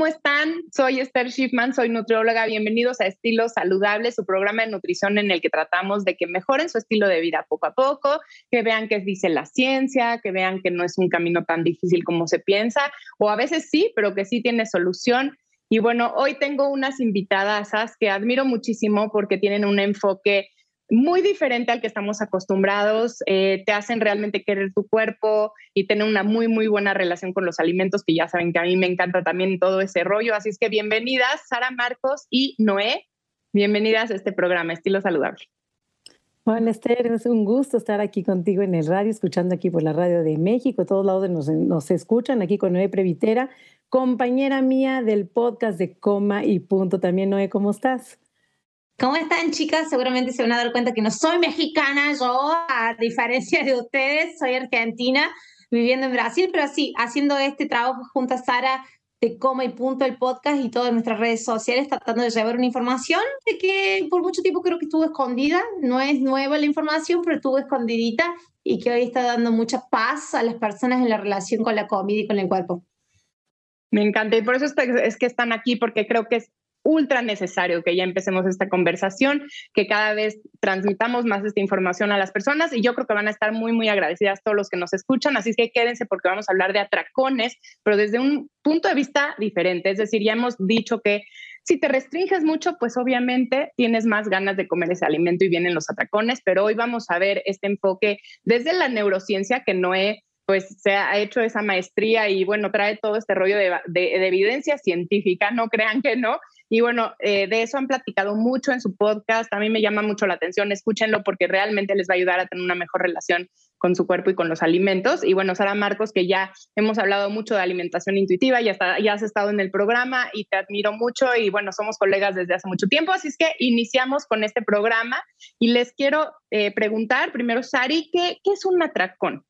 ¿cómo están? Soy Esther Schiffman, soy nutrióloga. Bienvenidos a Estilo Saludable, su programa de nutrición en el que tratamos de que mejoren su estilo de vida poco a poco, que vean qué dice la ciencia, que vean que no es un camino tan difícil como se piensa, o a veces sí, pero que sí tiene solución. Y bueno, hoy tengo unas invitadas que admiro muchísimo porque tienen un enfoque muy diferente al que estamos acostumbrados, eh, te hacen realmente querer tu cuerpo y tener una muy, muy buena relación con los alimentos, que ya saben que a mí me encanta también todo ese rollo. Así es que bienvenidas, Sara Marcos y Noé. Bienvenidas a este programa, Estilo Saludable. Hola Esther, es un gusto estar aquí contigo en el radio, escuchando aquí por la radio de México, todos lados nos, nos escuchan, aquí con Noé Previtera, compañera mía del podcast de Coma y Punto. También Noé, ¿cómo estás? ¿Cómo están, chicas? Seguramente se van a dar cuenta que no soy mexicana, yo, a diferencia de ustedes, soy argentina, viviendo en Brasil, pero sí, haciendo este trabajo junto a Sara de Coma y Punto, el podcast y todas nuestras redes sociales, tratando de llevar una información de que por mucho tiempo creo que estuvo escondida, no es nueva la información, pero estuvo escondidita y que hoy está dando mucha paz a las personas en la relación con la comida y con el cuerpo. Me encanta y por eso es que están aquí, porque creo que es ultra necesario que ya empecemos esta conversación, que cada vez transmitamos más esta información a las personas y yo creo que van a estar muy, muy agradecidas todos los que nos escuchan, así que quédense porque vamos a hablar de atracones, pero desde un punto de vista diferente, es decir, ya hemos dicho que si te restringes mucho, pues obviamente tienes más ganas de comer ese alimento y vienen los atracones, pero hoy vamos a ver este enfoque desde la neurociencia que no he pues se ha hecho esa maestría y bueno, trae todo este rollo de, de, evidencia científica, no crean que no, y bueno, eh, de eso han platicado mucho en su podcast. A mí me llama mucho la atención. Escúchenlo porque realmente les va a ayudar a tener una mejor relación con su cuerpo y con los alimentos. Y bueno, Sara Marcos, que ya hemos hablado mucho de alimentación intuitiva, ya, ya has estado en el programa y te admiro mucho. Y bueno, somos colegas desde hace mucho tiempo. Así es que iniciamos con este programa y les quiero eh, preguntar primero, Sari, ¿qué, ¿qué es un atracón?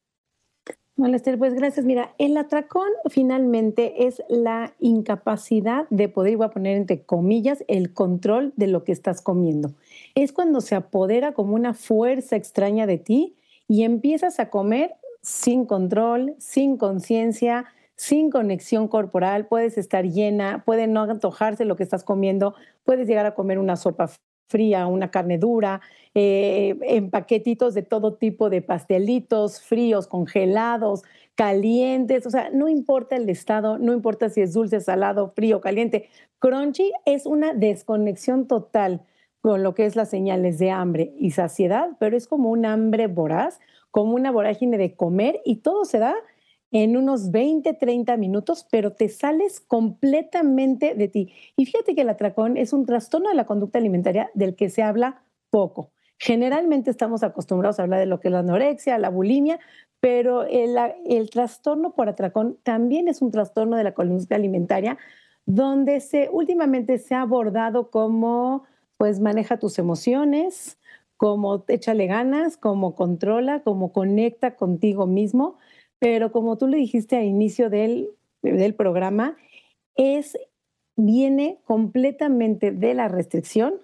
Hola Esther, pues gracias. Mira, el atracón finalmente es la incapacidad de poder, voy a poner entre comillas, el control de lo que estás comiendo. Es cuando se apodera como una fuerza extraña de ti y empiezas a comer sin control, sin conciencia, sin conexión corporal, puedes estar llena, puede no antojarse lo que estás comiendo, puedes llegar a comer una sopa fría, una carne dura, eh, en paquetitos de todo tipo de pastelitos, fríos, congelados, calientes, o sea, no importa el estado, no importa si es dulce, salado, frío, caliente. Crunchy es una desconexión total con lo que es las señales de hambre y saciedad, pero es como un hambre voraz, como una vorágine de comer y todo se da en unos 20, 30 minutos, pero te sales completamente de ti. Y fíjate que el atracón es un trastorno de la conducta alimentaria del que se habla poco. Generalmente estamos acostumbrados a hablar de lo que es la anorexia, la bulimia, pero el, el trastorno por atracón también es un trastorno de la conducta alimentaria donde se últimamente se ha abordado como pues maneja tus emociones, como échale ganas, como controla, como conecta contigo mismo pero como tú le dijiste al inicio del, del programa, es, viene completamente de la restricción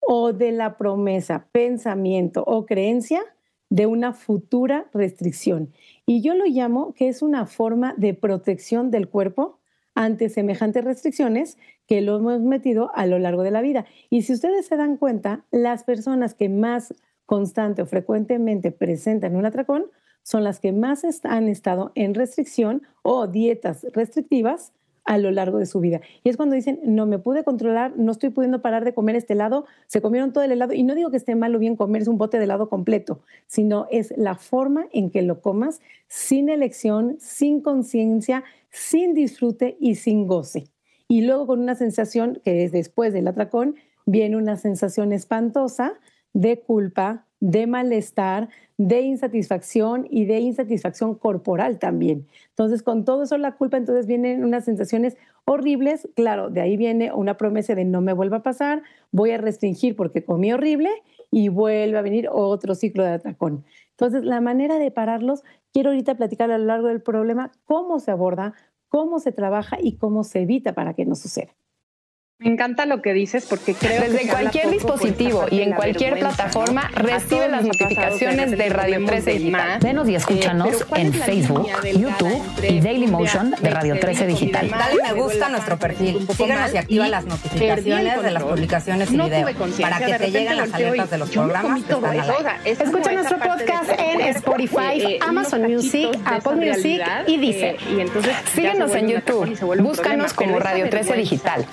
o de la promesa, pensamiento o creencia de una futura restricción. Y yo lo llamo que es una forma de protección del cuerpo ante semejantes restricciones que lo hemos metido a lo largo de la vida. Y si ustedes se dan cuenta, las personas que más constante o frecuentemente presentan un atracón son las que más han estado en restricción o dietas restrictivas a lo largo de su vida. Y es cuando dicen, no me pude controlar, no estoy pudiendo parar de comer este helado, se comieron todo el helado. Y no digo que esté mal o bien comerse un bote de helado completo, sino es la forma en que lo comas sin elección, sin conciencia, sin disfrute y sin goce. Y luego con una sensación que es después del atracón, viene una sensación espantosa de culpa, de malestar, de insatisfacción y de insatisfacción corporal también. Entonces, con todo eso la culpa, entonces vienen unas sensaciones horribles. Claro, de ahí viene una promesa de no me vuelva a pasar, voy a restringir porque comí horrible y vuelve a venir otro ciclo de atacón. Entonces, la manera de pararlos, quiero ahorita platicar a lo largo del problema cómo se aborda, cómo se trabaja y cómo se evita para que no suceda. Me encanta lo que dices porque creo Desde cualquier dispositivo y en cualquier plataforma ¿no? recibe las notificaciones de Radio 13 Digital. Venos y escúchanos en Facebook, YouTube y Daily Motion de Radio 13 Digital. Dale me gusta a nuestro perfil, síganos y activa las notificaciones de las publicaciones y videos para que te lleguen las alertas de los programas que están Escucha nuestro podcast en Spotify, Amazon Music, Apple Music y Deezer. Síguenos en YouTube, búscanos como Radio 13 Digital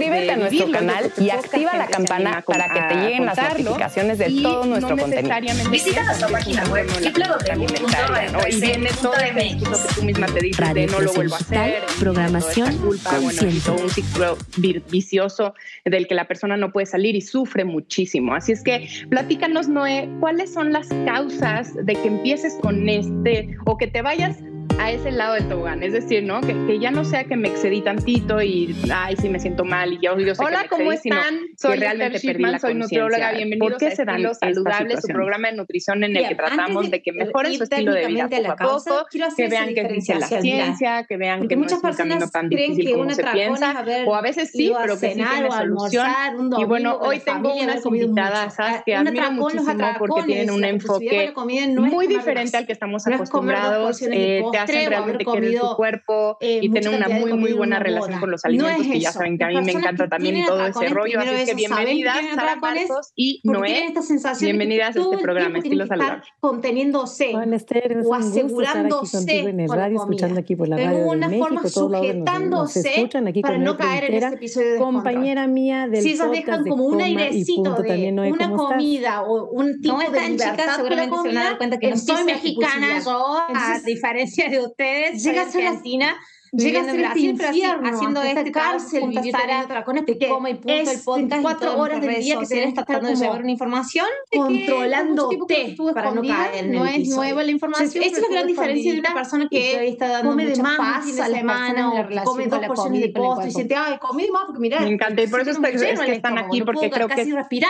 suscríbete a nuestro canal y activa la campana para que te lleguen las notificaciones de todo nuestro contenido. Visita nuestra página web www.radiopresentaria.mx lo que tú misma te dices no lo vuelvo a hacer. Programación culpa, bueno, un ciclo vicioso del que la persona no puede salir y sufre muchísimo. Así es que platícanos, Noé, ¿cuáles son las causas de que empieces con este o que te vayas a ese lado del tobogán. Es decir, ¿no? Que, ya no sea que me excedí tantito y, ay, sí me siento mal y ya yo sé Hola, que me excedí, ¿cómo están? Soy realmente soy nutrióloga. Bienvenidos ¿Por qué a se dan Saludable, su programa de nutrición en el que tratamos de, que mejoren su estilo de vida poco a que vean que existe la ciencia, que vean que muchas no es un personas tan creen que una se piensa, o a veces sí, pero que sí tiene solución. Y bueno, hoy tengo unas invitadas que admiro muchísimo porque tienen un enfoque muy diferente al que estamos acostumbrados, te hacen realmente quieren su cuerpo eh, y tener una muy, muy buena relación con los alimentos, no es que ya saben que a mí me encanta también todo ese rollo. Así que bienvenidas a la y Noé. Bienvenidas a este programa, Estilo Saludable. Conteniéndose o asegurándose en el radio, escuchando aquí por la radio. De una forma sujetándose para no caer en este episodio de Compañera mía del Si esas dejan como un airecito de una comida o un tipo de libertad seguramente se van a dar cuenta que soy mexicana yo, a diferencia de ustedes. Llegas a Argentina. Llega a ser este infierno, haciendo esta este cárcel, viviendo Sara, tracones, que come y punto es el podcast cuatro horas del día que tenés tratando de llevar una información controlando controlándote para no caer en el No es nueva la información. Esa es la gran diferencia de una persona que está dando come de más a la semana o come dos porciones de postre y siente, ay, comí más porque mirá. Me encanta y por eso es que están aquí porque creo que es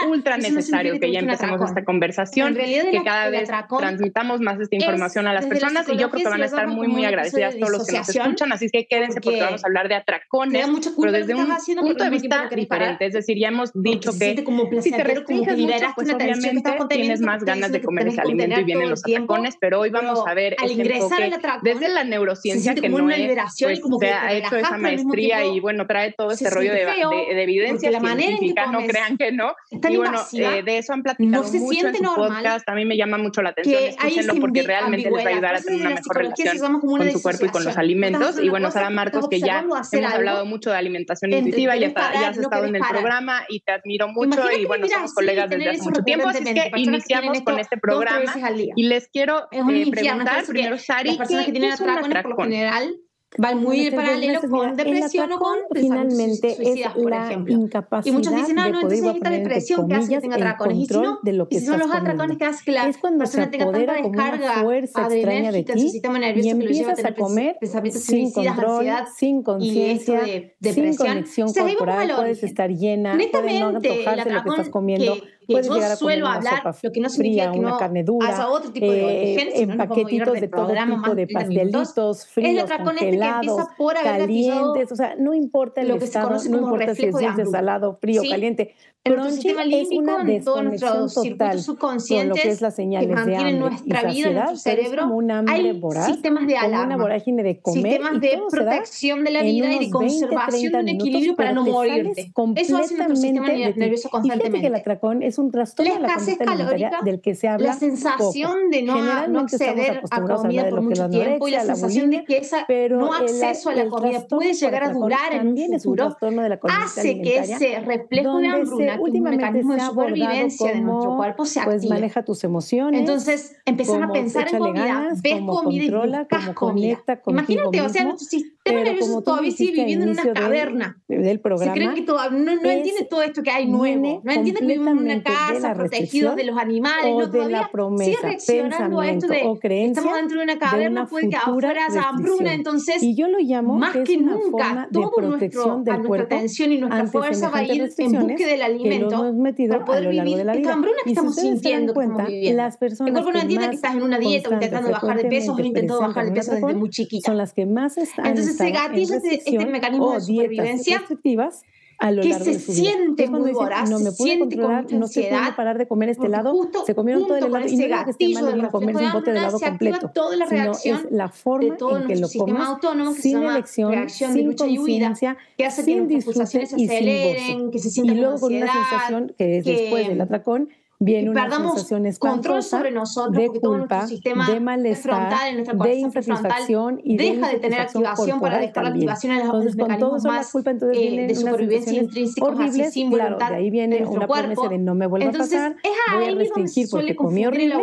ultra necesario que ya empecemos esta conversación, que cada vez transmitamos más esta información a las personas y yo creo que van a estar muy, muy agradecidas todos los que nos escuchan, así que quédense porque, vamos a hablar de atracones, pero desde un punto de vista diferente, es decir, ya hemos dicho que como si te restringes como mucho, pues obviamente tienes más ganas de comer ese alimento y vienen los atracones, pero hoy vamos a ver al ingresar al atracón, desde la neurociencia que no es, pues, como que se ha hecho esa maestría y bueno, trae todo este rollo de, evidencia científica, no crean que no, y bueno, eh, de eso han platicado mucho en su podcast, a mí me llama mucho la atención, escúchenlo porque realmente les va a ayudar a tener una mejor relación con su cuerpo y con los alimentos, y bueno, bueno, Sara Marcos, que ya hemos hablado mucho de alimentación intuitiva, ya, ya has no estado en el programa y te admiro mucho y bueno, somos colegas desde hace mucho tiempo, así que iniciamos con este programa y les quiero eh, preguntar primero, Sari, ¿qué, ¿qué es un atracón? General, van muy paralelo con depresión o con pues, finalmente suicidas, es por la ejemplo. Incapacidad y muchos dicen, ah, no, entonces esta depresión que hace que tenga atracones. Y si no, de lo que y si son los atracones que hace que la es cuando persona tenga tanta descarga adrenérgica de su sistema nervioso y empiezas a, a comer pensamientos sin suicidas, control, ansiedad, sin conciencia, de depresión. sin conexión o sea, corporal, puedes estar llena, puedes no antojarte lo que estás comiendo. Que yo suelo hablar, lo que no significa fría, que no carne dura, haya otro tipo de eh, en no paquetitos de todo tipo de pastelitos, fríos, congelados, calientes, o sea, no importa el lo que estado, se conoce no como importa si es dulce, salado, frío, ¿Sí? caliente, el sistema límbico es en todos nuestros circuitos subconscientes lo que, es las señales que mantienen de nuestra vida, nuestro cerebro. Una hambre hay sistemas de alarma, sistemas de protección de la vida y de conservación de un equilibrio para no morirte. Eso hace nuestro sistema nervioso constantemente. Y que el es un trastorno de la conducta calórica, del que se habla La sensación de no, acceder a comida por mucho tiempo y la, sensación de que esa no acceso a la comida puede llegar a durar en un futuro hace que ese reflejo de hambruna que últimamente un mecanismo de supervivencia como, de nuestro cuerpo se pues, activa. Pues maneja tus emociones. Entonces, empezar a pensar en comida, ganas, ves comida controla, y buscas comida. Imagínate, mismo, o sea, nuestro sistema nervioso todavía sigue viviendo en una caverna. Del, del programa. Se que todo, no, no entiende todo esto que hay nuevo. No entiende que vivimos en una casa protegidos de los animales. O no, de la promesa, sigue reaccionando a esto de o creencia, estamos dentro de una caverna, de puede que afuera esa hambruna. Entonces, y yo lo llamo más que, que nunca, todo nuestro, a nuestra atención y nuestra fuerza va a ir en búsqueda del alimento para poder vivir esta hambruna que estamos sintiendo. Cuenta, las personas el cuerpo no entiende que estás en una dieta intentando bajar de peso o intentando bajar de peso desde muy chiquita. Son las que más están Entonces se gatilla este, este mecanismo de supervivencia a lo que largo se de su siente vida. muy voraz, no me pude controlar, no se pudo parar de comer este helado, se comieron todo el helado y no es que esté mal bien comerse un bote de helado completo, toda la sino es la forma en que lo comas sin elección, sin conciencia, sin disfrute y sin gozo. Y luego con una sensación que es después del atracón viene y una sensación control sobre nosotros de culpa, sistema de malestar, de insatisfacción y deja de tener activación para dejar la activación en los entonces, con todo más la culpa, entonces eh, viene de supervivencia intrínseca, horribles, claro, de ahí viene una promesa de no me vuelva a pasar, es voy a restringir porque comí horrible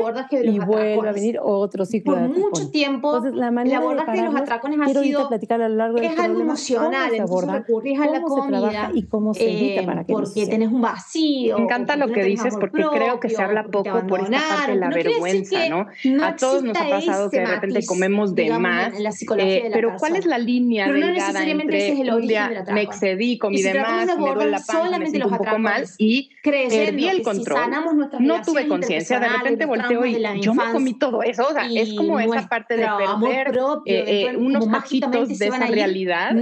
y vuelve a venir otro ciclo Por de atracones. mucho tiempo, entonces, la manera el abordaje de, de, los atracones ha sido, platicar a lo largo es algo emocional, entonces recurrís a la comida y cómo se evita eh, para que Porque tenés un vacío. Me encanta lo que dices porque creo creo que se habla poco por esta parte de la vergüenza, ¿no? A todos nos ha pasado que de repente comemos de más. Eh, pero ¿cuál es la línea pero delgada no necesariamente entre ese es el un día me excedí, comí de más, me duele la panza, me siento un poco mal y perdí el control? No tuve conciencia, de repente volteo y yo me comí todo eso, o sea, es como esa parte de perder eh, eh, unos cachitos de esa realidad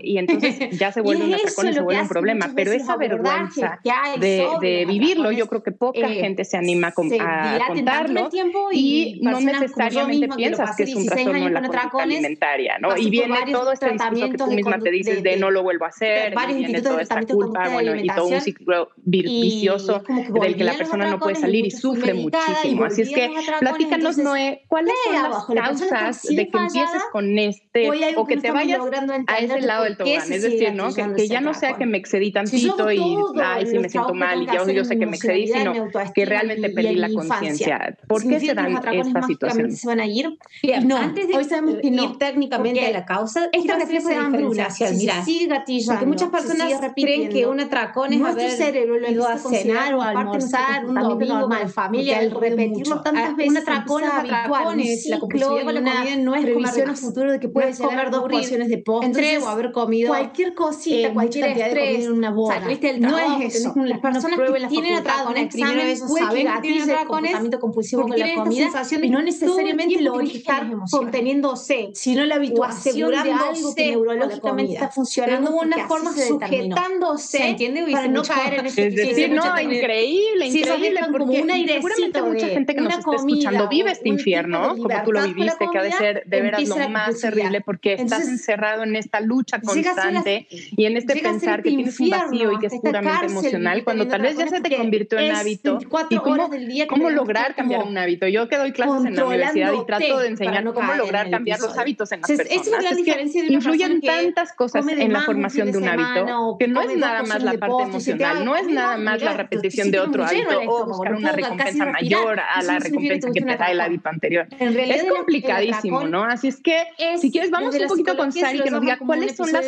y entonces ya se vuelve una persona y se vuelve un problema, pero esa vergüenza de vivirlo, yo creo que pocas poca gente se anima a, se contarlo y, no necesariamente piensas que, es un trastorno la conducta alimentaria, ¿no? Y viene todo este discurso que tú misma te dices de, no lo vuelvo a hacer, y viene toda esta culpa, bueno, y todo un ciclo vicioso del que la persona no puede salir y sufre muchísimo. Así es que platícanos, Noé, ¿cuáles son las causas de que empieces con este o que te vayas a ese lado del tobogán? Es decir, ¿no? Que ya no sea que me excedí tantito y ay, si me siento mal y ya yo sé que me excedí, sino autoestima, que realmente y, perdí y la conciencia. ¿Por qué se dan estas situaciones? Se van a ir. Bien, no, antes de hoy sabemos que ir técnicamente a la causa, este reflejo de hambruna se sí, sigue gatillando. Porque muchas personas creen que un atracón es haber cerebro lo ido a cenar o a almorzar, un domingo normal, familia, el repetirlo tantas ah, veces. Un atracón es habitual, la comida no es previsión a futuro de que puedes comer dos porciones de postre o haber comido cualquier cosita, cualquier eh, cantidad de comida en una boda. No es eso. Las personas que tienen atracón, examen a veces puede saber que comportamiento compulsivo con la comida y no necesariamente lo estar conteniendo sed, sino la habituación de algo que neurológicamente está funcionando de una forma sujetándose entiende? para no caer en ese es decir, no, increíble, increíble porque seguramente mucha gente que nos está escuchando. Vive este infierno, como tú lo viviste, que ha de ser de veras lo más terrible porque estás encerrado en esta lucha pues constante y en este pensar este que tienes un vacío y que es puramente emocional cuando tal vez ya se te convirtió en hábito hábito. 24 y cómo, horas del día. ¿Cómo lograr cambiar un hábito? Yo que doy clases en la universidad y trato de enseñar cómo lograr cambiar los hábitos en las o personas. Es una gran es diferencia de una Influyen tantas cosas en la formación de un hábito, que no es nada más la parte emocional, no es nada más la repetición de otro hábito oh, o buscar una recompensa mayor a la recompensa que te da el hábito anterior. Es complicadísimo, ¿no? Así es que, si quieres, vamos un poquito con Sari que nos diga cuáles son las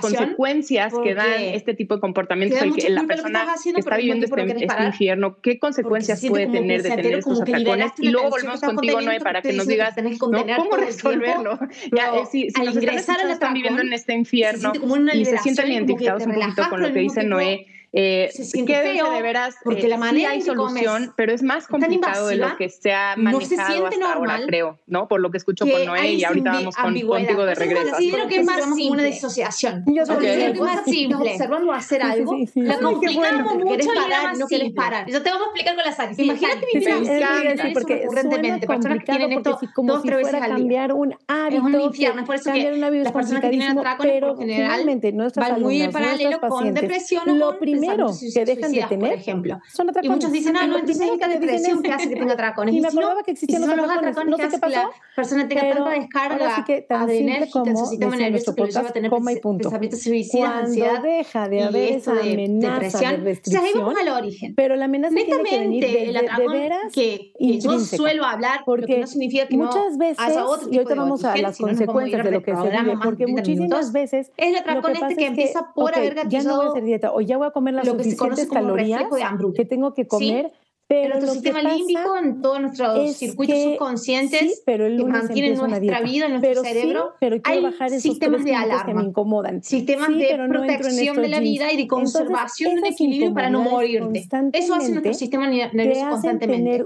consecuencias que dan este tipo de comportamientos, la persona que está viviendo este infierno ¿qué consecuencias puede tener detener estos atacones? Y luego volvemos contigo, Noé, para que nos digas que cómo resolverlo. Ya, eh, si, si al nos están, escuchando, están viviendo en este infierno se y se sienten identificados un poquito con lo que dice Noé, eh, se siente feo, de veras, porque eh, la manera sí hay solución, pero es más complicado invasiva, de lo que se ha manejado no se siente hasta normal, ahora, creo, ¿no? Por lo que escucho por Noé y ahorita vamos con, contigo de regreso. Yo considero que es más simple. una disociación. Yo considero que es más simple. Observando hacer algo, la complicamos mucho parar, no quieres parar. Yo te vamos a explicar con las áreas. Imagínate mi vida. Porque recurrentemente, personas que tienen esto como dos, si fuera cambiar un hábito, es un infierno, por eso que las personas que tienen atraco, pero generalmente nuestras alumnas, muy en paralelo con depresión o con primero que dejan de tener por ejemplo. son atracones. Y muchos dicen, ah, no, entonces es la depresión que hace que tenga atracones. Y, y me si no, acordaba que existían los atracones, no sé qué hace que pasó, la persona tenga tanta descarga ahora sí que tan simple como su sistema nervioso que lo lleva a tener coma y punto. pensamientos suicidas, Cuando ansiedad deja de haber esa de amenaza depresión. de O sea, ahí restricción, vamos al origen. pero la amenaza tiene que venir de, el veras que, yo suelo hablar, porque no significa que muchas veces, y ahorita vamos a las consecuencias de lo que se vive, porque de 30 muchísimas veces el lo atracón este que es empieza por haber ya no voy a hacer dieta o ya voy a comer las lo que se conoce suficientes como calorías de Ambrook. que tengo que comer pero nuestro sistema límbico, en todos nuestros circuitos subconscientes que mantienen nuestra vida, en nuestro cerebro, hay sistemas de alarma que. Sistemas de protección de la vida y de conservación de equilibrio para no morirte. Eso hace nuestro sistema nervioso constantemente.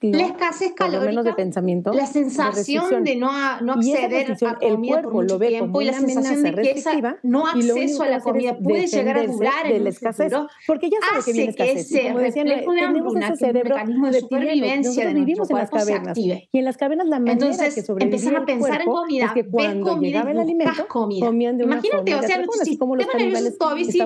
la escasez calórica, menos de pensamiento, la sensación de, no, no acceder a comida por mucho tiempo y la sensación de que esa no acceso a la comida puede llegar a durar el futuro, porque ya que viene escasez ese cerebro mecanismo de supervivencia de vivimos en las cavernas y en las cavernas la manera Entonces, que a pensar en comida, es que cuando comida llegaba el alimento comida. comían de una Imagínate, forma o sea, personas, si como los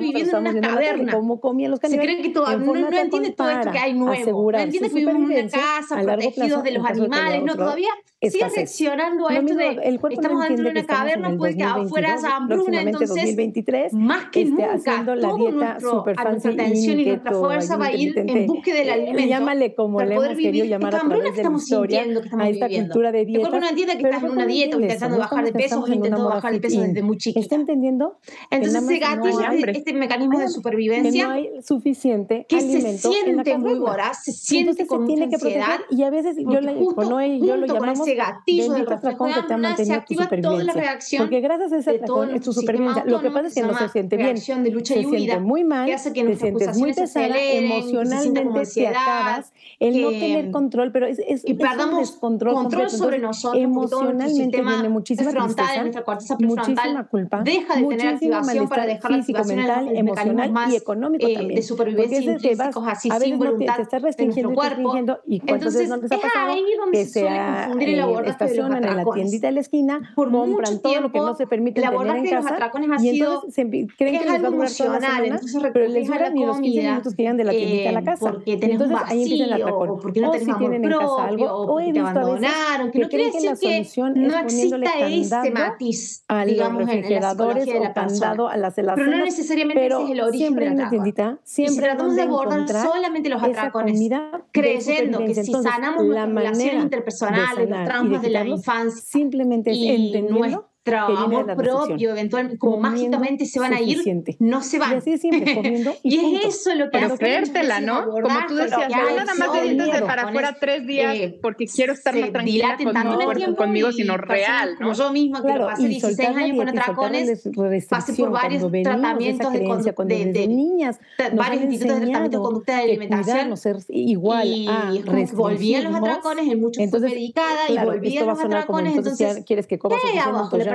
viviendo en una caverna. Como comían los caníbales. Se creen que todavía no, no entiende todo esto que hay nuevo. No entiende que vivimos en una casa, protegidos de los animales, no todavía Sigue seccionando a esto mismo, de el cuerpo estamos no dentro de una caverna, puede quedar fuera esa hambruna, entonces 2023, más que este, nunca haciendo la dieta nuestro, super a nuestra atención y, nuestra fuerza va a ir en búsqueda del eh, alimento. Llámale como para le hemos querido llamar a través de la historia que estamos a esta viviendo. cultura de dieta. El cuerpo no que estás en una dieta o intentando bajar de peso o intentando bajar de peso desde muy chiquita. ¿Está entendiendo? Entonces se gatilla este mecanismo de supervivencia. no hay suficiente Que se siente muy voraz, se siente con tiene que y a veces yo lo llamamos ese gatillo reflejo se activa toda la reacción. Porque gracias a ese tu supervivencia. Lo que pasa es que no se siente bien. Se siente muy mal, te sientes muy pesada, emocionalmente se acabas. El no tener control, pero es, que perdamos control, sobre nosotros. Emocionalmente viene muchísima frontal, muchísima culpa, deja de tener activación para dejar la físico, mental, emocional y económico eh, también. De supervivencia te vas, así sin voluntad te restringiendo, y la estacionan en la tiendita de la esquina, compran todo lo que no se permite en casa. Los y creen que, es les va a durar toda los que llegan de la tiendita a la eh, casa. Entonces ahí. O, porque no o algo, o, he visto que no creen que la solución matiz, a los refrigeradores o candado a las. Pero no necesariamente es el origen la tiendita, siempre tratamos de solamente los atracones, creyendo que si sanamos la manera interpersonal, de, la infancia. Simplemente es entendiendo trabajo propio, eventualmente, como mágicamente se van a ir, no se van. Y, así es eso lo que Pero creértela, ¿no? Como tú decías, yo nada más deditas de para afuera tres días eh, porque quiero estar más tranquila conmigo, sino real. ¿no? yo misma, que claro, pasé 16 años con atracones, pasé por varios tratamientos de, niñas, varios institutos de tratamiento de conducta de alimentación. igual y volví a los atracones, en muchos fue medicada y volví a los atracones. Entonces, ¿quieres que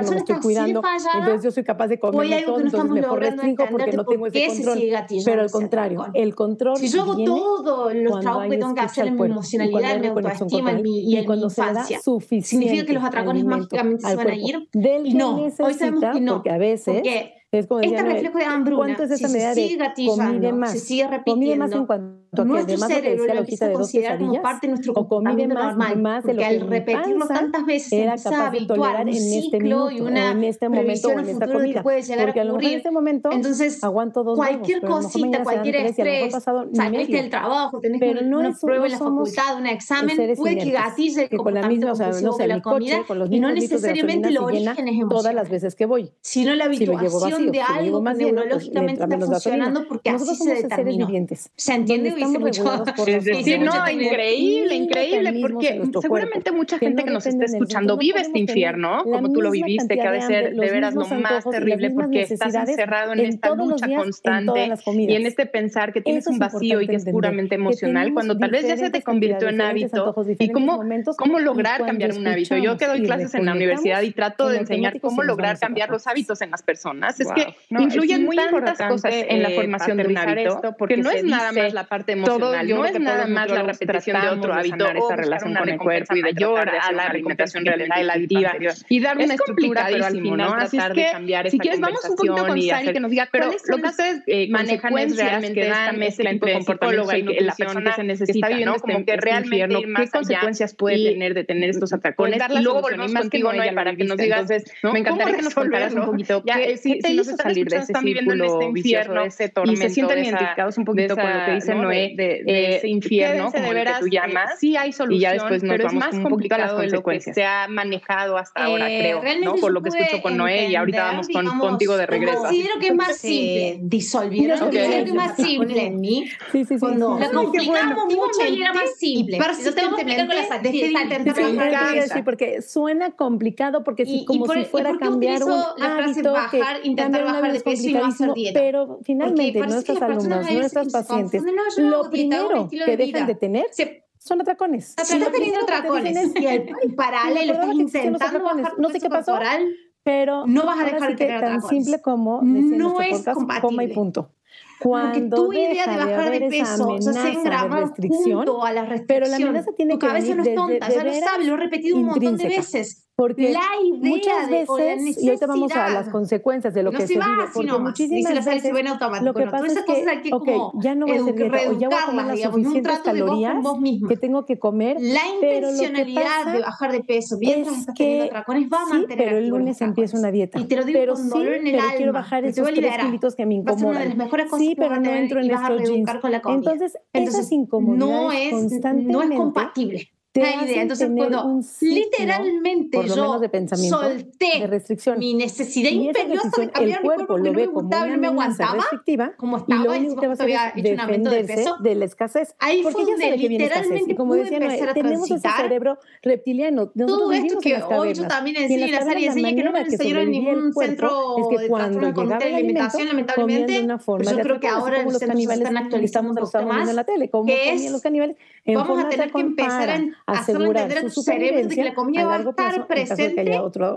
no me estoy cuidando, fallada, entonces yo soy capaz de comer todo, no entonces mejor restringo porque no tengo ese control. Pero al contrario, el control Si yo hago todos los trabajos que tengo que hacer en mi emocionalidad, en mi autoestima, en mi, y en mi infancia, ¿significa que los atracones mágicamente se van a ir? No, hoy sabemos que no. Porque a veces... Es como este reflejo de hambruna, ¿cuánto es si se sigue gatillando, se sigue repitiendo, nuestro además, cerebro lo quiso considerar como parte de nuestro comportamiento más, normal, más de lo que al repetirlo tantas veces era capaz a habituar un en este minuto, y una en este momento en esta comida, que puede llegar porque a ocurrir. en este momento entonces aguanto dos cualquier huevos, cosita, cualquier estrés, saliste del trabajo, tenés pero no una, prueba en la facultad, un examen, puede que gatille el comportamiento compulsivo de la comida y no necesariamente lo orígenes todas las veces que voy, sino la habituación de algo neurológicamente está funcionando porque así se determinó. Se entiende estamos por es decir, no, increíble, increíble, porque seguramente mucha gente que, nos está escuchando vive este infierno, como tú lo viviste, que ha de ser de veras lo más terrible, porque estás encerrado en, esta lucha constante y en este pensar que tienes un vacío y que es puramente emocional, cuando tal vez ya se te convirtió en hábito. ¿Y cómo, cómo lograr cambiar un hábito? Yo que doy clases en la universidad y trato de enseñar cómo lograr cambiar los hábitos en las personas, es que influyen tantas cosas en la formación de un hábito, porque no es nada más la parte parte emocional. Todo, no es nada más la repetición de otro hábito de esa relación con el cuerpo y de llorar a la alimentación realidad y la adictiva y dar una es estructura, al final ¿no? Así es que, de cambiar si quieres, vamos un poquito con Sari que nos diga pero cuáles son lo que ustedes eh, manejan es realmente que dan ese tipo de comportamiento y la persona que se necesita, ¿no? Como este que realmente qué consecuencias puede tener de tener estos atracones y luego volvemos contigo, no hay para que nos digas, me encantaría que nos contaras un poquito si nos salir de ese círculo vicioso, de ese tormento, y se sienten identificados un poquito con lo que dice Noé de, de, eh, ese infierno como de veras, el que tú eh, llamas. sí hay solución, y ya después nos pero vamos es más un poquito a las consecuencias. De lo que se ha manejado hasta ahora, eh, creo, ¿no? Por lo que escucho con Noé y ahorita vamos con, digamos, contigo de regreso. Considero que es más simple. disolvieron. Considero que es más simple. En mí, sí, sí, sí. Cuando lo complicamos mucho y era más simple. Persistentemente, dejé de intentar Sí, porque suena complicado, porque si, como si fuera cambiar un hábito. Bajar, intentar bajar de peso y no hacer dieta. Pero finalmente nuestras alumnas, nuestras pacientes lo primero que dejan de tener se, son atracones. Están teniendo atracones. Y el, el paralelo, estás intentando bajar No sé qué pasó. Corporal, pero no vas a dejar de tener atracones. tan simple como no es compatible. coma y punto. Cuando tu idea de bajar de, peso o sea, se engrama junto a las restricciones. Pero la amenaza tiene tu que cabeza no es tonta, ya lo sabe, lo he repetido un montón de veces porque la idea muchas veces, y ahorita vamos a las consecuencias de lo que se, se va, muchísimas veces, se ven lo que pasa es que, ya no voy a a las calorías vos que tengo que comer. La intencionalidad de bajar de peso mientras es que, teniendo va pero el lunes empiezo una dieta. Y te lo digo pero pero quiero bajar esos tres que me incomodan. Sí, pero no entro en estos jeans. Entonces, no es compatible una idea. Entonces, cuando literalmente yo de solté de mi necesidad imperiosa de cambiar el cuerpo, mi cuerpo porque lo no me gustaba y no me aguantaba, como estaba, y lo único que había hecho un aumento de peso, de la escasez. Ahí porque fue donde literalmente como pude decía, empezar no, a tenemos ese cerebro reptiliano. Nosotros todo esto que hoy yo también enseño en la serie, enseñé que no me enseñaron en ningún centro de trastorno con alimentación, lamentablemente, pues yo creo que ahora los centros están actualizando un poco más, que es, vamos a tener que empezar a asegurar a su supervivencia de que la comida va a estar presente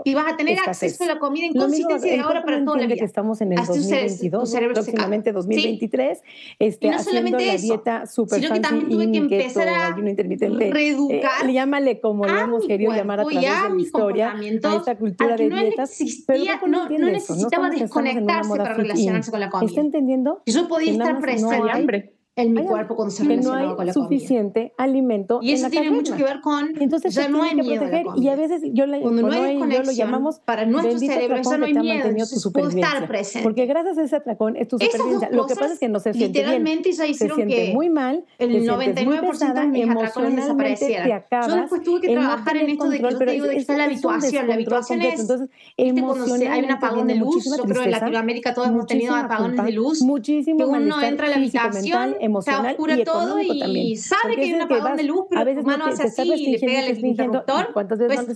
y vas a tener escasez. acceso a la comida en consistencia de ahora para toda la vida. que estamos en el 2022, próximamente 2023, sí. este, no haciendo la eso, dieta super sino que también tuve que empezar a reeducar. Eh, llámale como le hemos querido llamar a través de la historia, a esta cultura de no dietas. Existía, pero no, no necesitaba desconectarse para relacionarse con la comida. ¿Está entendiendo? Yo podía estar presente. hambre en mi cuerpo cuando se relaciona no con la suficiente comida. alimento y eso en la tiene mucho que ver con entonces ya no hay miedo proteger, y a veces yo la, cuando, no hay, conexión, yo lo llamamos para nuestro cerebro ya no hay miedo entonces puedo estar presente. Porque gracias a ese atracón es tu supervivencia. Lo que pasa es que no se siente literalmente bien, ya hicieron se siente que muy mal el 99% de mis atracones desaparecieran yo después tuve que trabajar en esto de que yo te digo de que está la habituación la habituación es entonces hay un apagón de luz yo creo en Latinoamérica todos hemos tenido apagones de luz. muchísimo uno entra a la habitación emocional o todo y sabe que hay un apagón de luz, pero a veces tu mano hace así y le pega el interruptor. Pues,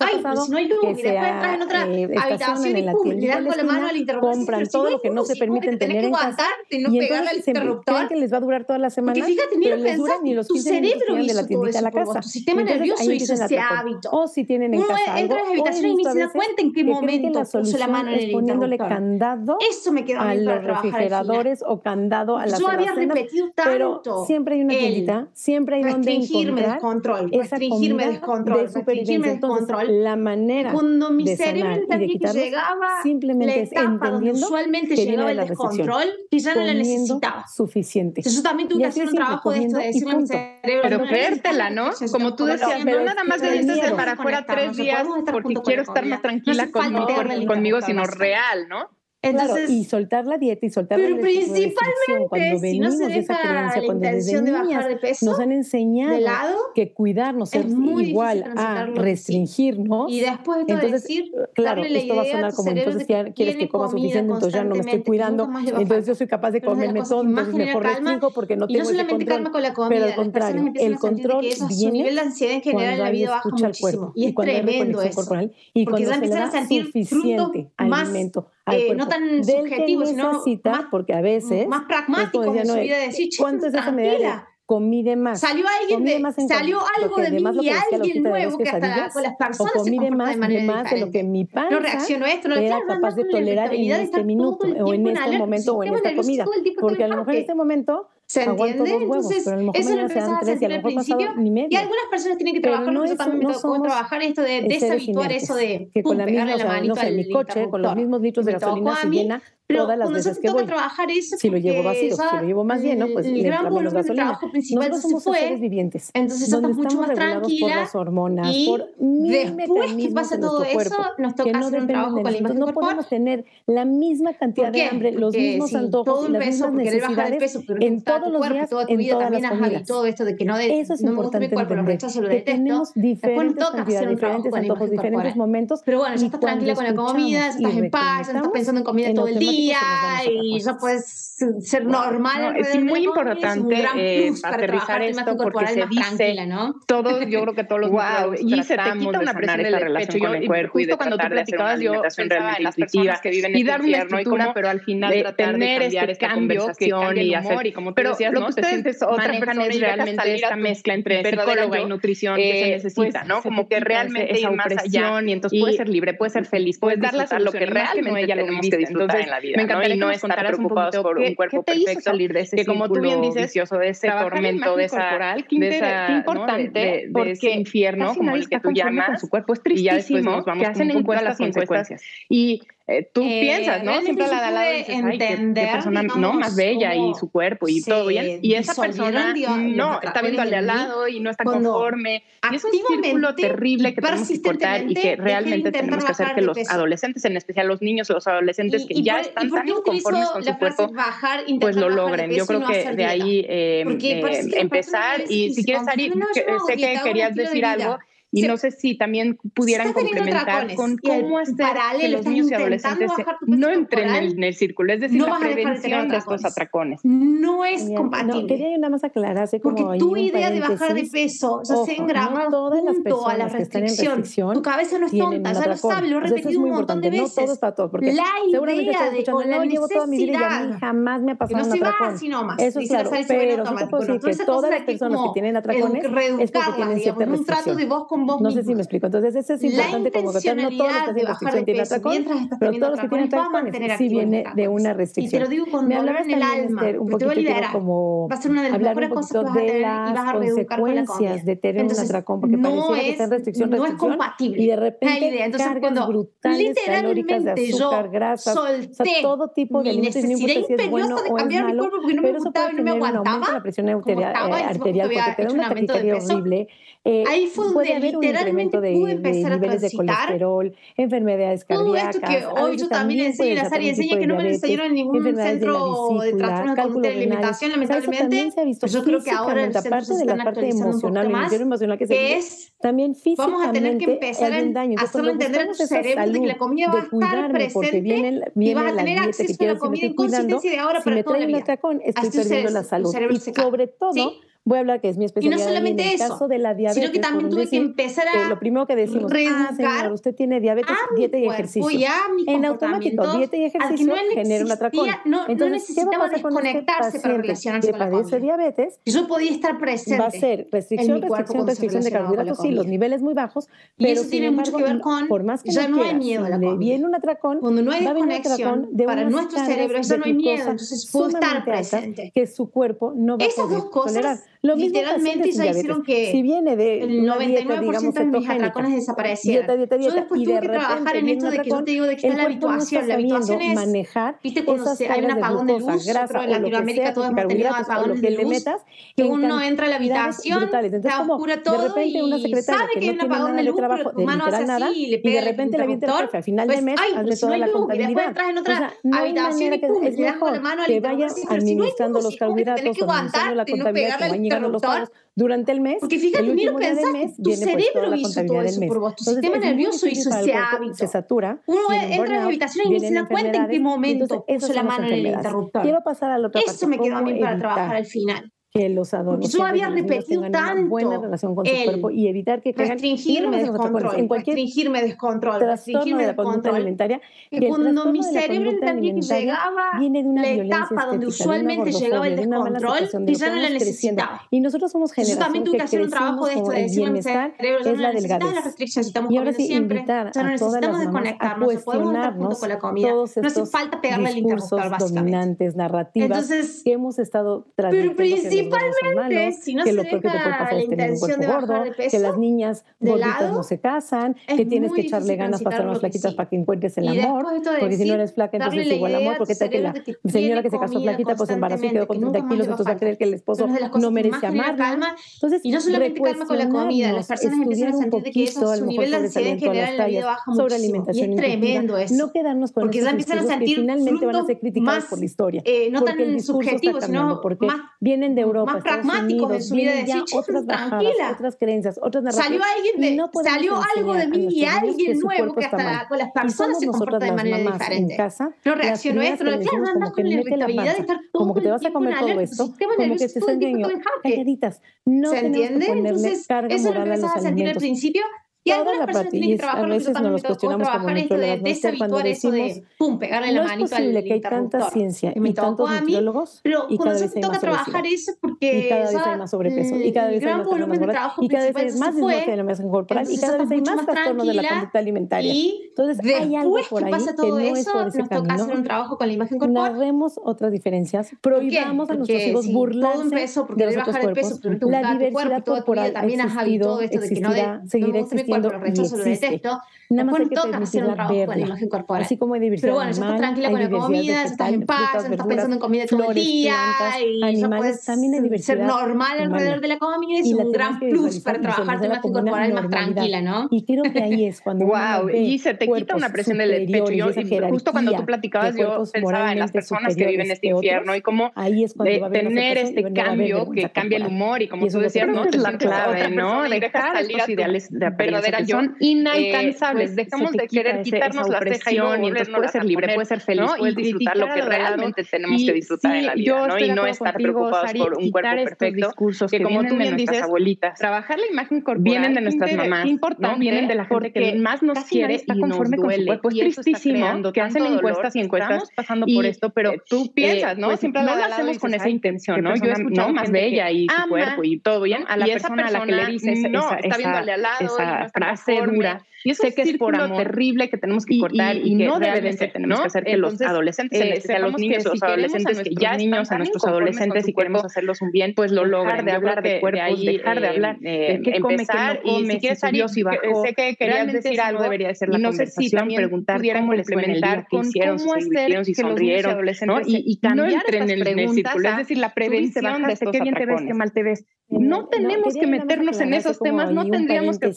ay, pues si no hay luz, y después entras en otra eh, habitación en y le con la mano al interruptor. Compran todo lo que no se permiten tener en casa. y no pegarle al interruptor. que les va a durar toda la semana, pero les ni los 15 minutos de la a la casa. O si tienen en casa entra en la habitación y ni se da cuenta en qué momento puso la mano en el Eso me quedó a los refrigeradores o candado a las Yo había repetido tanto pero siempre hay una tiendita, siempre hay donde encontrar del control, esa restringirme del control, de supervivencia. Entonces, control. la manera cuando mi de cerebro entendía que llegaba simplemente la etapa donde usualmente llegaba el descontrol, que ya no la necesitaba suficiente. Entonces, también tuve que hacer un trabajo de esto de decirle a mi cerebro, pero no creértela, ¿no? Como tú decías, no nada más le dices de para afuera tres días porque quiero estar más tranquila conmigo, sino real, ¿no? Entonces, claro, y soltar la dieta y soltar pero la principalmente cuando venimos si no se deja de esa creencia, la cuando de bajar de peso, nos han enseñado de lado, que cuidarnos es, muy igual a restringirnos. Y después de entonces, decir, claro, esto idea, va a sonar como entonces ya quieres que coma suficiente, entonces ya no me estoy cuidando, entonces yo soy capaz de comerme todo, entonces mejor restringo porque no tengo y no solamente ese control, calma con la comida, pero al contrario, el control viene su nivel de ansiedad en general en la vida baja muchísimo. Y es tremendo eso. Y cuando se le da suficiente alimento eh, no tan subjetivo, sino más, porque a veces más pues, pragmático decía, en su vida de decir, ¿cuánto es esa medida? comí de más. Salió alguien de, más salió algo de mí y alguien nuevo que hasta la, con las personas o comí se de más, de, manera de lo que mi panza no reaccionó esto, no era capaz de tolerar en este minuto o en este momento o en esta comida, porque a lo mejor en este momento ¿Se entiende? Huevos, Entonces, lo eso lo empezás a sentir al principio. Y algunas personas tienen que trabajar, no eso también no me tocó trabajar esto de deshabituar eso de que pum, con la misma, pegarle o sea, la manito no sé, al mi coche, con los mismos litros de gasolina se llena todas las veces que voy. trabajar eso si lo llevo vacío, si lo llevo más lleno, pues le entra menos gasolina. Nosotros somos fue, seres vivientes. Entonces estamos mucho más tranquila. por las hormonas, y por después que pasa todo eso, nos toca no hacer un trabajo con la imagen No podemos tener la misma cantidad de hambre, los mismos antojos, las mismas necesidades en todos los días, en todas las comidas. todo esto de que no de, Eso es importante entender, que tenemos diferentes cantidades, diferentes antojos, diferentes momentos. Pero bueno, ya estás tranquila con la comida, estás en paz, estás pensando en comida todo el día y ya puedes ser normal. es muy importante eh, aterrizar esto porque se dice todo, yo creo que todos los wow, y se te quita una presión esta relación con el cuerpo y de cuando tú platicabas yo pensaba en las personas que viven y dar una estructura, pero al final tener este cambio que cambie el humor y como tú decías, lo que te sientes otra persona es realmente esta mezcla entre psicóloga y nutrición que se necesita, ¿no? Como que realmente más allá y entonces puedes ser libre, puedes ser feliz, puedes dar a lo que realmente ella lo viste disfrutar en la vida, me encantaría no estar preocupados por un cuerpo perfecto, salir de ese que como tú bien dices, de ese tormento, de esa, qué importante, de ese infierno como el que tú llamas, su cuerpo. Es tristísimo, que hacen encuestas las consecuencias. Y eh, tú eh, piensas, ¿no? Siempre la da la entender, persona no más bella y su cuerpo y todo bien. Y esa persona no está viendo al de al lado y no está conforme. Y es un círculo terrible que tenemos que cortar y que realmente tenemos que hacer que los adolescentes, en especial los niños, los adolescentes que ya están tan inconformes con su cuerpo, pues lo logren. Yo creo que de ahí eh, empezar y si quieres, salir, sé que querías decir algo y no sé si también pudieran complementar con cómo hacer que los niños y adolescentes no entren en el, círculo, es decir, la prevención de estos atracones. No es compatible. No, quería nada más aclarar, así como Porque tu idea de bajar de peso, ya sea en gramos, junto a la restricción, tu cabeza no es tonta, ya lo sabe, lo he repetido un montón de veces. No todo es para todos, porque la seguramente idea de con la llevo toda mi vida y a mí jamás me ha pasado un atracón. así nomás. Eso es claro, pero sí te puedo decir que todas las personas que tienen atracones es porque tienen cierta restricción. No sé si me explico. Entonces, eso es importante como que no todos los que tienen restricción tienen atracón, pero todos los que tienen atracones sí viene de una restricción. Y te lo digo con me dolor en el alma, un poquito como va a ser una de las hablar un poquito de las consecuencias de tener un atracón, porque pareciera que está en restricción, no es compatible. Y de repente Entonces, brutales calóricas de azúcar, grasas, o sea, todo tipo de alimentos, no importa si es bueno o es malo, pero eso puede tener un aumento de la presión arterial porque te da una taquicardia horrible. Ahí fue donde literalmente de, niveles de colesterol, enfermedades cardíacas. Todo esto que hoy yo también enseño en la área, enseña que no me enseñaron en ningún centro de, de trastorno de alimentación, lamentablemente. Se ha visto yo creo que ahora el aparte de la parte emocional, el emocional que se es, también físicamente vamos a tener que empezar a hacerlo entender a tu cerebro de que la comida va a estar presente viene, y vas a tener acceso a la comida en consistencia de ahora para toda la vida. Estoy perdiendo la salud. Y sobre todo voy a hablar que es mi especialidad. Y no solamente en el eso, caso de la diabetes, sino que también tuve que empezar a lo primero que decimos, ah, señor, usted tiene diabetes, dieta y ejercicio. En automático, dieta y ejercicio no genera un atracón. No, Entonces, no necesitaba ¿qué va a desconectarse para relacionarse con la padece diabetes, yo podía estar presente. Va a ser restricción, restricción, restricción de carbohidratos, sí, los niveles muy bajos, y eso tiene mucho que ver con por más que ya no hay miedo a la comida. viene un atracón, cuando no hay desconexión para nuestro cerebro, ya no hay miedo, entonces puedo estar presente. Que su cuerpo no va a poder tolerar. Lo mismo literalmente ya hicieron que si viene de el 99% de mis atracones desaparecieron. Dieta, dieta, dieta, yo después y tuve de que trabajar en esto de que yo te digo de que está la habituación. La habituación es manejar viste cuando se, hay un apagón de, de luz, grasa, en Latinoamérica todos hemos tenido apagones de luz, metas, que uno entra a la habitación, está oscura todo de repente una y sabe que hay un apagón de luz, pero tu mano hace así le pega y de repente la viene al final del mes hazle toda la contabilidad. Y después entras en otra habitación y pum, le das con la mano al que vayas administrando los carbohidratos, administrando la contabilidad, que los pagos durante el mes. Porque fíjate, lo pensás, tu pues, cerebro hizo todo eso por vos, tu sistema nervioso hizo ese hábito. Se satura. Uno entra en la habitación y ni se da cuenta en qué momento puso la mano en el interruptor. Quiero pasar a la otra Eso me quedó a mí para trabajar al final que los adolescentes yo había repetido tanto una buena relación con su cuerpo y evitar que restringirme descontrol, en cualquier restringirme descontrol, restringirme de la conducta alimentaria que cuando mi cerebro entendía que llegaba viene de una la etapa donde usualmente llegaba el descontrol y ya no la necesitaba. Y nosotros somos generación yo también tuve que hacer un trabajo de esto de decirle a mi cerebro es la delgadez la restricción si estamos y ahora sí invitar ya no necesitamos desconectarnos podemos estar junto con la comida. no hace falta pegarle el interruptor básicamente. dominantes narrativas que hemos estado pero principio Principalmente, malos, si no que se lo deja que te puede pasar es tener un cuerpo gordo, que las niñas gorditas lado, no se casan, que tienes que echarle ganas para ser más flaquitas sí. para que encuentres el amor, de porque decir, si no eres flaca entonces igual amor, porque tal que la que señora que se casó flaquita pues embarazó y quedó con 30 kilos, entonces va a creer que el esposo no merece amarla. Entonces, y no solamente calma con la comida, las personas empiezan a sentir que eso su nivel de ansiedad en general en la vida baja mucho. Sobre alimentación es tremendo eso. No quedarnos con porque empiezan a sentir finalmente van a ser criticados por la historia. No tan subjetivos, sino más vienen de Europa Europa, más pragmáticos en su vida de decir, otras bajadas, tranquila. otras creencias, otras narrativas. Salió, alguien de, no salió algo de mí y alguien que nuevo que hasta con las personas se comporta de manera diferente. En casa, esto, claro, que te vas a comer todo esto, como que te estás calladita. No se. Entonces, eso es lo que empezás a sentir al principio y algunas personas tienen que trabajar a veces nos los cuestionamos como de deshabituar eso de, pum, pegarle la no manito es posible que hay tanta ciencia y, tantos nutriólogos pero y cada vez hay toca trabajar eso porque y cada vez hay más sobrepeso y mm, cada vez hay más volumen de trabajo y cada vez hay más desgaste de la masa corporal y cada vez hay más trastornos de la conducta alimentaria. Entonces hay algo por ahí que no es por ese camino. Hacer un trabajo con la imagen corporal. Narremos otras diferencias, prohibamos a nuestros hijos burlarse de los otros cuerpos. La diversidad corporal ha existido, existirá, seguirá existiendo cuerpo lo rechazo, lo detesto. Nada Después más toca hacer un trabajo verla. con la imagen corporal. Así como hay diversidad Pero bueno, ya estás tranquila con la comida, estás en paz, frutas, no estás pensando en comida todo el día. Plantas, y animales, ya también ser normal alrededor de la comida y es y un gran plus para trabajar tu imagen corporal más tranquila, ¿no? Y creo que ahí es cuando. ¡Wow! Y se te quita una presión del pecho. Yo, justo cuando tú platicabas, yo pensaba en las personas que viven este infierno y cómo tener este cambio que cambia el humor y como tú decías, ¿no? la clave, ¿no? Dejar los ideales de son eh, inalcanzables. Pues, dejamos de querer quitarnos la ceja y, no, puede ser libre, puede ser feliz, ¿no? puedes y disfrutar lo que realmente tenemos que disfrutar en la vida, ¿no? Y no estar preocupados por un cuerpo perfecto que, como tú bien dices, abuelitas. Trabajar la imagen corporal vienen de nuestras mamás, importante, vienen de la gente que más nos quiere está conforme con su cuerpo. Es tristísimo que hacen encuestas y encuestas pasando por esto, pero eh, tú eh, piensas, ¿no? Pues, Siempre lo hacemos con esa intención, pues ¿no? Yo no más bella y su cuerpo y todo bien a la persona a la que le dices no, está viéndole al lado frase dura. Y sé que es por amor terrible que tenemos que cortar y, y, y, y que no debe de ser, tenemos ¿no? que hacer que Entonces, los adolescentes, eh, en a los niños, si los adolescentes que ya niños, a nuestros adolescentes y queremos hacerlos un bien, pues lo logran. de hablar de cuerpos, dejar de eh, hablar eh, de qué come, y si quieres salir, sé que querías decir algo, debería ser la conversación, preguntar cómo complementar qué hicieron, si hicieron, si sonrieron, Y cambiar estas preguntas. Es decir, la prevención de este, qué bien te ves, qué mal te ves. No tenemos que meternos en esos temas, no tendríamos que,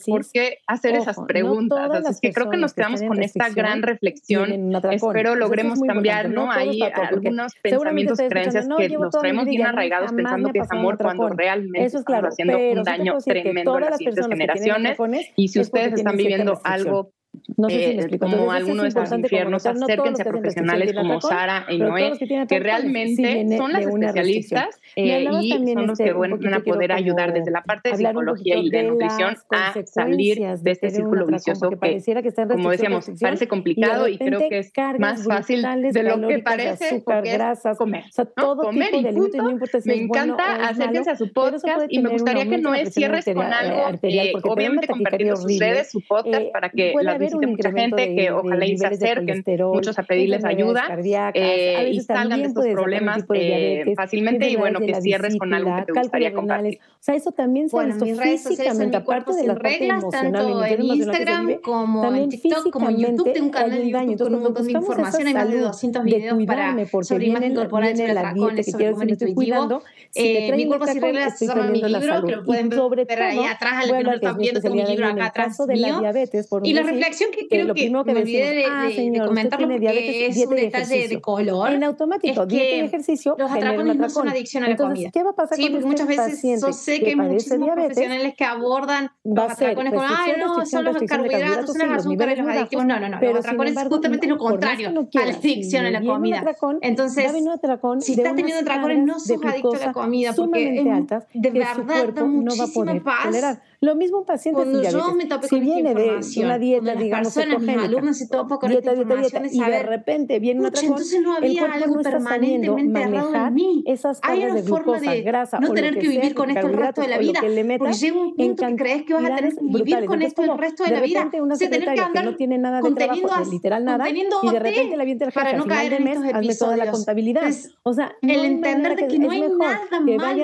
hacer Ojo, esas preguntas. No Así es que creo que nos quedamos que con esta gran reflexión. Espero logramos es cambiar, ¿no? Hay algunos pensamientos, creencias no, que nos traemos bien arraigados pensando que es amor cuando realmente eso es claro, estamos haciendo un daño tremendo a las siguientes generaciones. Y si ustedes están viviendo algo no sé si me eh, explico. Como algunos de estos infiernos, acérquense a profesionales como Sara y Noé, que, que realmente son las especialistas eh, y son los que van a poder ayudar desde la parte de psicología y de, de nutrición a salir de este círculo vicioso que, pareciera que está en como decíamos, parece complicado y, y, creo que es más fácil de lo que parece azúcar, grasas, comer. O sea, todo comer tipo de punto, no si Me encanta, acérquense a su podcast y me gustaría que Noé cierres con algo. Eh, obviamente compartiendo sus redes, su podcast, para que las visite mucha gente, de, que ojalá y se acerquen muchos a pedirles ayuda eh, y salgan de estos problemas de eh, diabetes, fácilmente y bueno, que cierres con algo que te gustaría compartir. O sea, eso también se bueno, mis redes físicamente, aparte de las reglas, tanto en Instagram como en TikTok, como en YouTube, tengo un canal de YouTube con un montón de información, hay más de 200 videos para sobre imagen corporal, sobre tacones, sobre comer intuitivo. Eh, mi cuerpo sin reglas se mi libro, que lo pueden ver ahí atrás, al que no lo están viendo, tengo mi libro acá atrás mío. Y la reflexión que creo que me olvidé de comentarlo porque es un detalle de color. En automático, dieta y ejercicio los atracones no son adicción a la comida. ¿Qué va a pasar sí, porque muchas veces yo sé que hay muchísimos profesionales que abordan los atracones como, ay, no, son los carbohidratos, son las azúcares, los adictivos. No, no, no. Los atracones es justamente lo contrario a la adicción a la comida. Entonces, si estás teniendo atracones, no sos adicto a la comida porque de verdad da muchísima paz lo mismo un paciente cuando sin yo me topé si con viene de una dieta digamos, personas, mis alumnos y todo poco dieta, dieta, dieta, y de repente viene una entonces no había algo no permanentemente errado en mí. Esas Hay una de forma de grasa, no tener que, que vivir sea, con esto el resto de la vida. Porque llega un punto que crees que vas a tener que vivir con esto el resto de la vida. Una tener que andar no tiene nada de trabajo, literal nada, y de repente la viene para no caer de mes, hazme toda la contabilidad. O sea, el entender de que no hay nada contabilidad,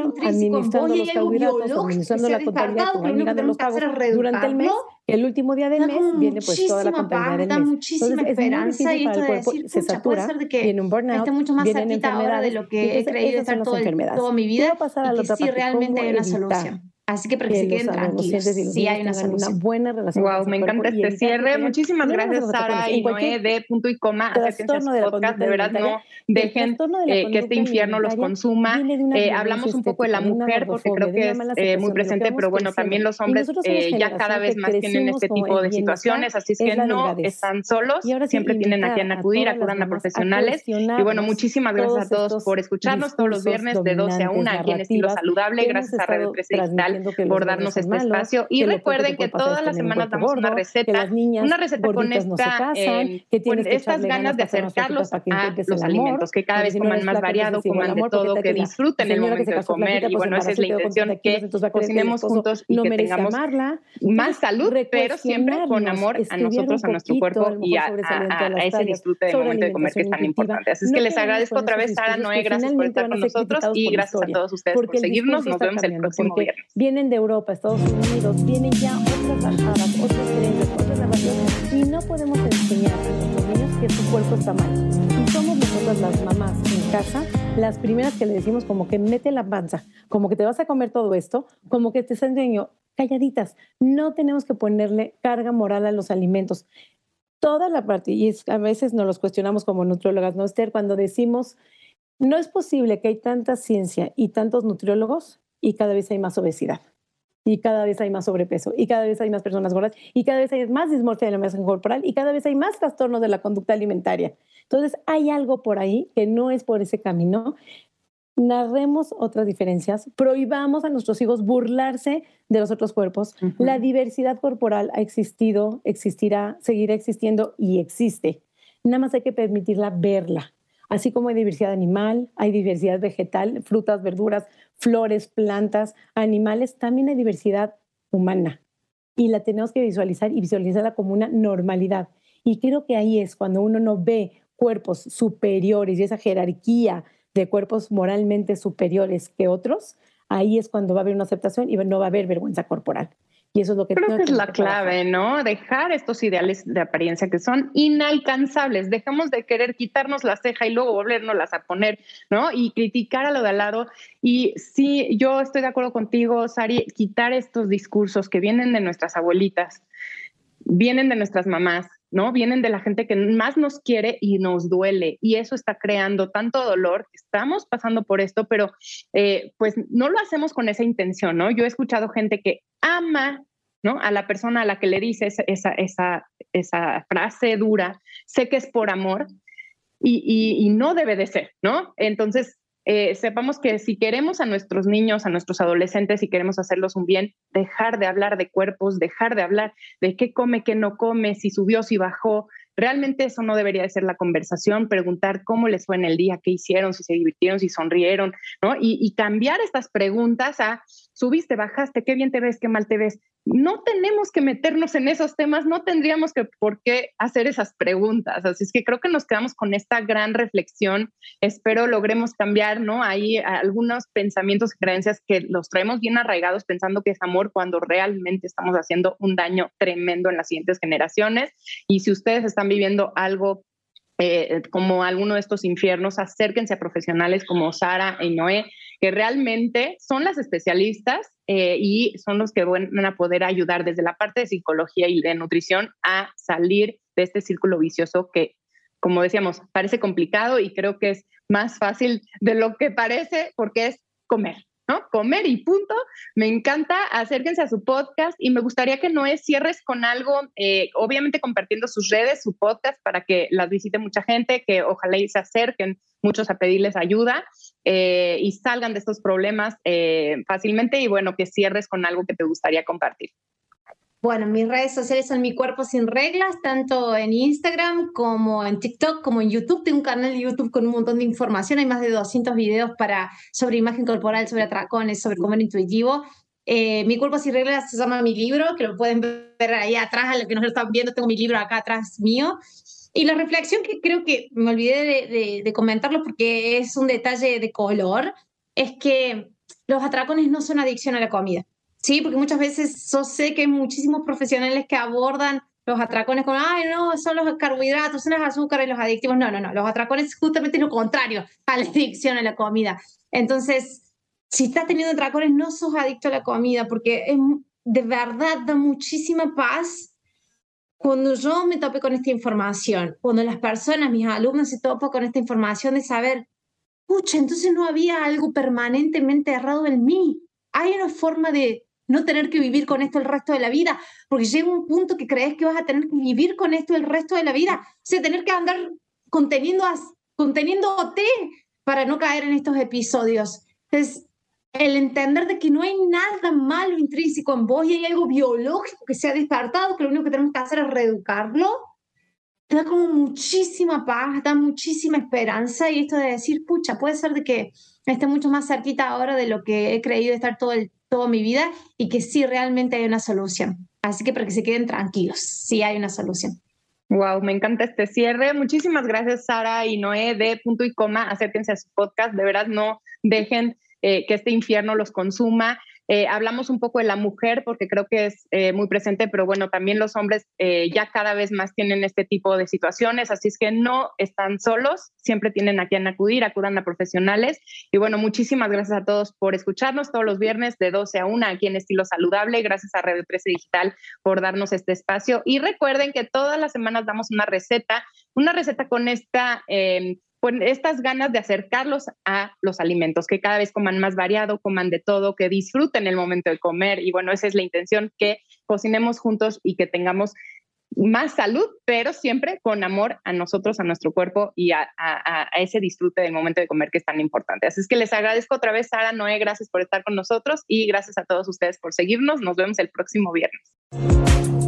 que los pagos durante el mes el último día del mes viene pues toda la contabilidad del mes. muchísima Entonces, esperanza y esto de decir, se satura, puede ser de que viene un burnout, mucho más cerquita ahora de lo que he creído estar todo, toda mi vida y que sí realmente hay una solución. Así que para que, se queden tranquilos, sí hay una buena relación wow, me encanta este cierre. Muchísimas gracias, Sara y Noé de Punto y Coma. Trastorno de podcast, de verdad, no dejen eh, que este infierno los consuma. Eh, hablamos un poco de la mujer porque creo que es eh, muy presente, pero bueno, también los hombres ya cada vez más tienen este tipo de situaciones, así es que no están solos, siempre tienen a quien acudir, acudan a profesionales. Y bueno, muchísimas gracias a todos por escucharnos todos los viernes de 12 a 1 aquí en Estilo Saludable. Gracias a Radio 13 Digital por darnos este espacio. Y recuerden que, todas las semanas damos una receta, una receta con, esta, eh, con estas ganas de acercarlos a los alimentos, que cada vez coman más variado, coman de todo, que disfruten el momento de comer. Y pues, bueno, esa es la intención, que cocinemos juntos y que tengamos más salud, pero siempre con amor a nosotros, a nuestro cuerpo y a ese disfrute del momento de comer que es tan importante. Así es que les agradezco otra vez, Sara, Noé, gracias por estar con nosotros y gracias a todos ustedes por seguirnos. Nos vemos el próximo viernes vienen de Europa, Estados Unidos, vienen ya otras bajadas, otras creencias, otras narraciones, y no podemos enseñar a nuestros niños que su cuerpo está mal. Y somos nosotras las mamás en casa las primeras que le decimos como que mete la panza, como que te vas a comer todo esto, como que te enseño calladitas. No tenemos que ponerle carga moral a los alimentos. Toda la parte, y a veces nos los cuestionamos como nutriólogas, ¿no, Esther? Cuando decimos, no es posible que hay tanta ciencia y tantos nutriólogos y cada vez hay más obesidad y cada vez hay más sobrepeso y cada vez hay más personas gordas y cada vez hay más dismorfia de la masa corporal y cada vez hay más trastornos de la conducta alimentaria. Entonces hay algo por ahí que no es por ese camino. Narremos otras diferencias, prohibamos a nuestros hijos burlarse de los otros cuerpos. La diversidad corporal ha existido, existirá, seguirá existiendo y existe. Nada más hay que permitirla verla. Así como hay diversidad animal, hay diversidad vegetal, frutas, verduras, flores, plantas, animales, también hay diversidad humana. Y la tenemos que visualizar y visualizarla como una normalidad. Y creo que ahí es cuando uno no ve cuerpos superiores y esa jerarquía de cuerpos moralmente superiores que otros, ahí es cuando va a haber una aceptación y no va a haber vergüenza corporal. Y eso es lo que creo que es la clave, ¿no? Dejar estos ideales de apariencia que son inalcanzables. Dejamos de querer quitarnos la ceja y luego volvernos a poner, ¿no? Y criticar a lo de al lado. Y sí, yo estoy de acuerdo contigo, Sari, quitar estos discursos que vienen de nuestras abuelitas, vienen de nuestras mamás, ¿no? Vienen de la gente que más nos quiere y nos duele. Y eso está creando tanto dolor, estamos pasando por esto, pero eh, pues no lo hacemos con esa intención, ¿no? Yo he escuchado gente que ama ¿no? A la persona a la que le dices esa, esa, esa frase dura, sé que es por amor y, y, no debe de ser, ¿no? Entonces, eh, sepamos que si queremos a nuestros niños, a nuestros adolescentes, si queremos hacerlos un bien, dejar de hablar de cuerpos, dejar de hablar de qué come, qué no come, si subió, si bajó. Realmente eso no debería de ser la conversación, preguntar cómo les fue en el día, qué hicieron, si se divirtieron, si sonrieron, ¿no? Y, y cambiar estas preguntas a subiste, bajaste, qué bien te ves, qué mal te ves. No tenemos que meternos en esos temas, no tendríamos que por qué hacer esas preguntas. Así es que creo que nos quedamos con esta gran reflexión. Espero logremos cambiar, ¿no? Hay algunos pensamientos y creencias que los traemos bien arraigados pensando que es amor cuando realmente estamos haciendo un daño tremendo en las siguientes generaciones. Y si ustedes están viviendo algo eh, como alguno de estos infiernos, acérquense a profesionales como Sara y Noé, que realmente son las especialistas eh, y son los que van a poder ayudar desde la parte de psicología y de nutrición a salir de este círculo vicioso que, como decíamos, parece complicado y creo que es más fácil de lo que parece porque es comer. ¿No? Comer y punto. Me encanta, acérquense a su podcast y me gustaría que Noé cierres con algo, eh, obviamente compartiendo sus redes, su podcast, para que las visite mucha gente, que ojalá y se acerquen muchos a pedirles ayuda eh, y salgan de estos problemas eh, fácilmente y bueno, que cierres con algo que te gustaría compartir. Bueno, mis redes sociales son Mi Cuerpo Sin Reglas, tanto en Instagram como en TikTok, como en YouTube. Tengo un canal de YouTube con un montón de información. Hay más de 200 videos para, sobre imagen corporal, sobre atracones, sobre comer intuitivo. Eh, mi Cuerpo Sin Reglas se llama mi libro, que lo pueden ver ahí atrás, a lo que nos están viendo. Tengo mi libro acá atrás mío. Y la reflexión que creo que me olvidé de, de comentarlo porque es un detalle de color, es que los atracones no son adicción a la comida. Sí, porque muchas veces yo sé que hay muchísimos profesionales que abordan los atracones con, ay, no, son los carbohidratos, son los azúcares, los adictivos. No, no, no, los atracones es justamente lo contrario a la adicción a la comida. Entonces, si estás teniendo atracones, no sos adicto a la comida, porque es, de verdad da muchísima paz cuando yo me tope con esta información, cuando las personas, mis alumnos se topan con esta información de saber, pucha, entonces no había algo permanentemente errado en mí. Hay una forma de no tener que vivir con esto el resto de la vida, porque llega un punto que crees que vas a tener que vivir con esto el resto de la vida, o sea, tener que andar conteniendo, conteniéndote para no caer en estos episodios. Entonces, el entender de que no hay nada malo intrínseco en vos y hay algo biológico que se ha despertado, que lo único que tenemos que hacer es reeducarlo, da como muchísima paz, da muchísima esperanza y esto de decir, pucha, puede ser de que esté mucho más cerquita ahora de lo que he creído estar todo el toda mi vida y que sí realmente hay una solución. Así que para que se queden tranquilos, sí hay una solución. Wow, me encanta este cierre. Muchísimas gracias, Sara y Noé de Punto y Coma. Acérquense a su podcast. De verdad, no dejen eh, que este infierno los consuma. Eh, hablamos un poco de la mujer porque creo que es eh, muy presente, pero bueno, también los hombres eh, ya cada vez más tienen este tipo de situaciones, así es que no están solos, siempre tienen a quien acudir, acudan a profesionales. Y bueno, muchísimas gracias a todos por escucharnos todos los viernes de 12 a 1 aquí en Estilo Saludable. Gracias a Radio 13 Digital por darnos este espacio. Y recuerden que todas las semanas damos una receta, una receta con esta con estas ganas de acercarlos a los alimentos, que cada vez coman más variado, coman de todo, que disfruten el momento de comer. Y bueno, esa es la intención, que cocinemos juntos y que tengamos más salud, pero siempre con amor a nosotros, a nuestro cuerpo y a, ese disfrute del momento de comer que es tan importante. Así es que les agradezco otra vez, Sara, Noé, gracias por estar con nosotros y gracias a todos ustedes por seguirnos. Nos vemos el próximo viernes.